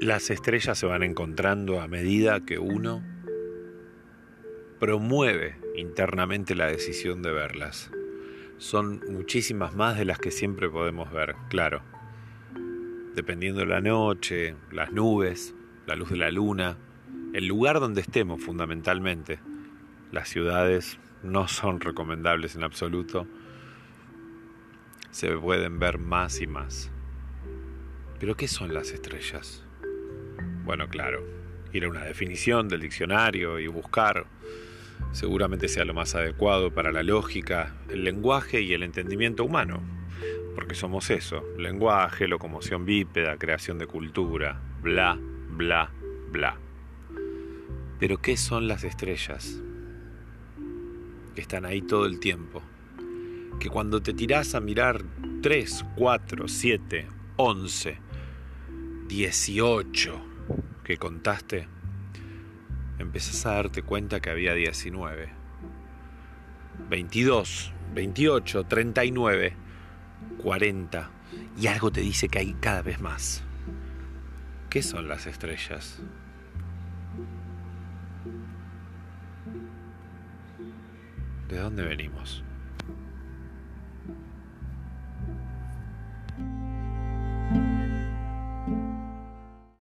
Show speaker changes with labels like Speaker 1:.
Speaker 1: Las estrellas se van encontrando a medida que uno promueve internamente la decisión de verlas. Son muchísimas más de las que siempre podemos ver, claro. Dependiendo de la noche, las nubes, la luz de la luna, el lugar donde estemos fundamentalmente. Las ciudades no son recomendables en absoluto. Se pueden ver más y más. Pero ¿qué son las estrellas? Bueno, claro, ir a una definición del diccionario y buscar seguramente sea lo más adecuado para la lógica, el lenguaje y el entendimiento humano, porque somos eso, lenguaje, locomoción bípeda, creación de cultura, bla, bla, bla. Pero ¿qué son las estrellas? Que están ahí todo el tiempo. Que cuando te tirás a mirar 3, 4, 7, 11, 18 que contaste, empezás a darte cuenta que había 19, 22, 28, 39, 40 y algo te dice que hay cada vez más. ¿Qué son las estrellas? ¿De dónde venimos?